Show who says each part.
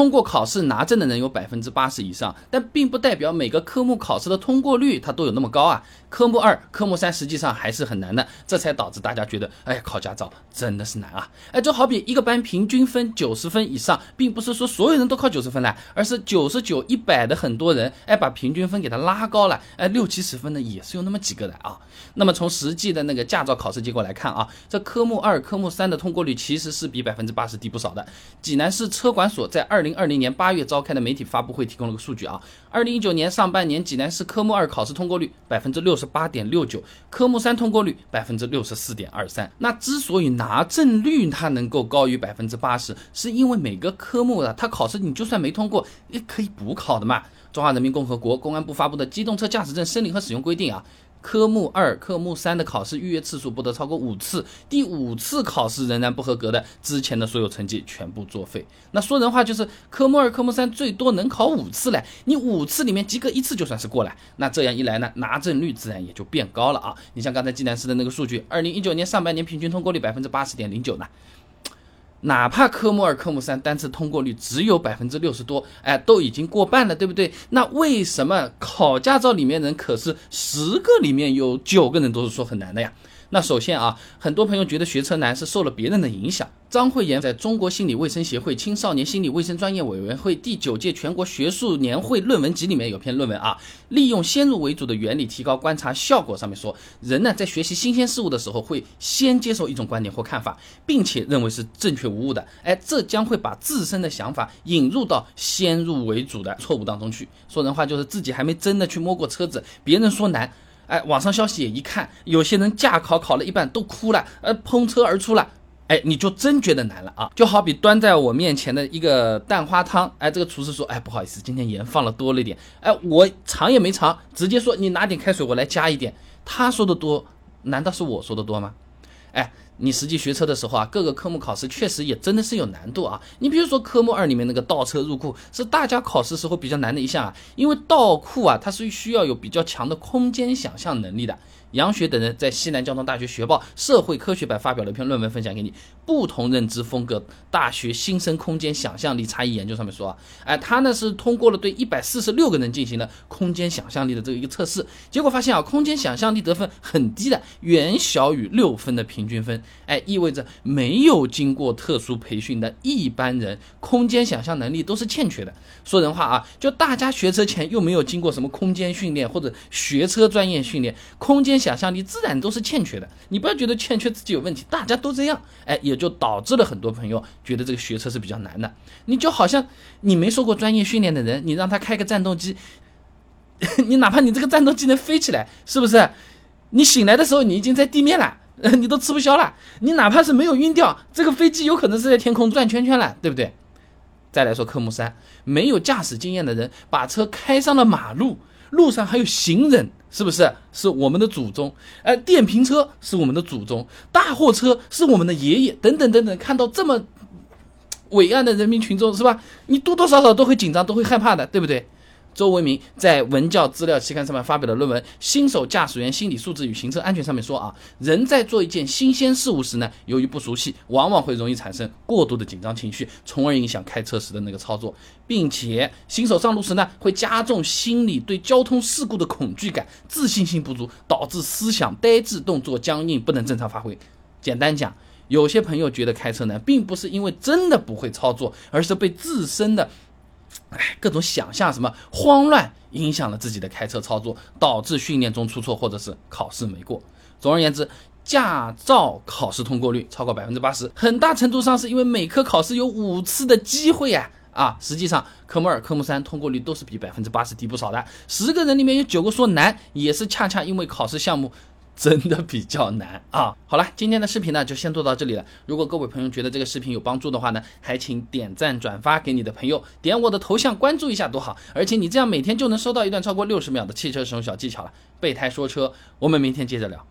Speaker 1: 通过考试拿证的人有百分之八十以上，但并不代表每个科目考试的通过率它都有那么高啊。科目二、科目三实际上还是很难的，这才导致大家觉得，哎，考驾照真的是难啊。哎，就好比一个班平均分九十分以上，并不是说所有人都考九十分来，而是九十九、一百的很多人，哎，把平均分给它拉高了，哎，六七十分的也是有那么几个的啊。那么从实际的那个驾照考试结果来看啊，这科目二、科目三的通过率其实是比百分之八十低不少的。济南市车管所在二零二零年八月召开的媒体发布会提供了个数据啊，二零一九年上半年济南市科目二考试通过率百分之六十八点六九，科目三通过率百分之六十四点二三。那之所以拿证率它能够高于百分之八十，是因为每个科目的它考试你就算没通过也可以补考的嘛。中华人民共和国公安部发布的《机动车驾驶证申领和使用规定》啊。科目二、科目三的考试预约次数不得超过五次，第五次考试仍然不合格的，之前的所有成绩全部作废。那说人话就是，科目二、科目三最多能考五次嘞，你五次里面及格一次就算是过了。那这样一来呢，拿证率自然也就变高了啊。你像刚才济南市的那个数据，二零一九年上半年平均通过率百分之八十点零九呢。哪怕科目二、科目三单次通过率只有百分之六十多，哎，都已经过半了，对不对？那为什么考驾照里面人可是十个里面有九个人都是说很难的呀？那首先啊，很多朋友觉得学车难是受了别人的影响。张慧妍在中国心理卫生协会青少年心理卫生专业委员会第九届全国学术年会论文集里面有篇论文啊，利用先入为主的原理提高观察效果。上面说，人呢在学习新鲜事物的时候，会先接受一种观点或看法，并且认为是正确无误的。哎，这将会把自身的想法引入到先入为主的错误当中去。说人话就是自己还没真的去摸过车子，别人说难，哎，网上消息也一看，有些人驾考考了一半都哭了，呃，碰车而出了。哎，你就真觉得难了啊！就好比端在我面前的一个蛋花汤，哎，这个厨师说，哎，不好意思，今天盐放了多了一点，哎，我尝也没尝，直接说你拿点开水，我来加一点。他说的多，难道是我说的多吗？哎，你实际学车的时候啊，各个科目考试确实也真的是有难度啊。你比如说科目二里面那个倒车入库，是大家考试时候比较难的一项啊，因为倒库啊，它是需要有比较强的空间想象能力的。杨雪等人在西南交通大学学报社会科学版发表了一篇论文，分享给你。不同认知风格大学新生空间想象力差异研究上面说啊，哎，他呢是通过了对一百四十六个人进行了空间想象力的这个一个测试，结果发现啊，空间想象力得分很低的，远小于六分的平均分。哎，意味着没有经过特殊培训的一般人，空间想象能力都是欠缺的。说人话啊，就大家学车前又没有经过什么空间训练或者学车专业训练，空间。想象力自然都是欠缺的，你不要觉得欠缺自己有问题，大家都这样，哎，也就导致了很多朋友觉得这个学车是比较难的。你就好像你没受过专业训练的人，你让他开个战斗机，你哪怕你这个战斗机能飞起来，是不是？你醒来的时候你已经在地面了，你都吃不消了。你哪怕是没有晕掉，这个飞机有可能是在天空转圈圈了，对不对？再来说科目三，没有驾驶经验的人把车开上了马路。路上还有行人，是不是？是我们的祖宗。呃，电瓶车是我们的祖宗，大货车是我们的爷爷，等等等等。看到这么伟岸的人民群众，是吧？你多多少少都会紧张，都会害怕的，对不对？周为民在文教资料期刊上面发表的论文《新手驾驶员心理素质与行车安全》上面说啊，人在做一件新鲜事物时呢，由于不熟悉，往往会容易产生过度的紧张情绪，从而影响开车时的那个操作，并且新手上路时呢，会加重心理对交通事故的恐惧感，自信心不足，导致思想呆滞、动作僵硬，不能正常发挥。简单讲，有些朋友觉得开车难，并不是因为真的不会操作，而是被自身的。哎，各种想象什么慌乱，影响了自己的开车操作，导致训练中出错，或者是考试没过。总而言之，驾照考试通过率超过百分之八十，很大程度上是因为每科考试有五次的机会呀。啊，实际上科目二、科目三通过率都是比百分之八十低不少的。十个人里面有九个说难，也是恰恰因为考试项目。真的比较难啊！好了，今天的视频呢就先做到这里了。如果各位朋友觉得这个视频有帮助的话呢，还请点赞转发给你的朋友，点我的头像关注一下多好。而且你这样每天就能收到一段超过六十秒的汽车使用小技巧了。备胎说车，我们明天接着聊。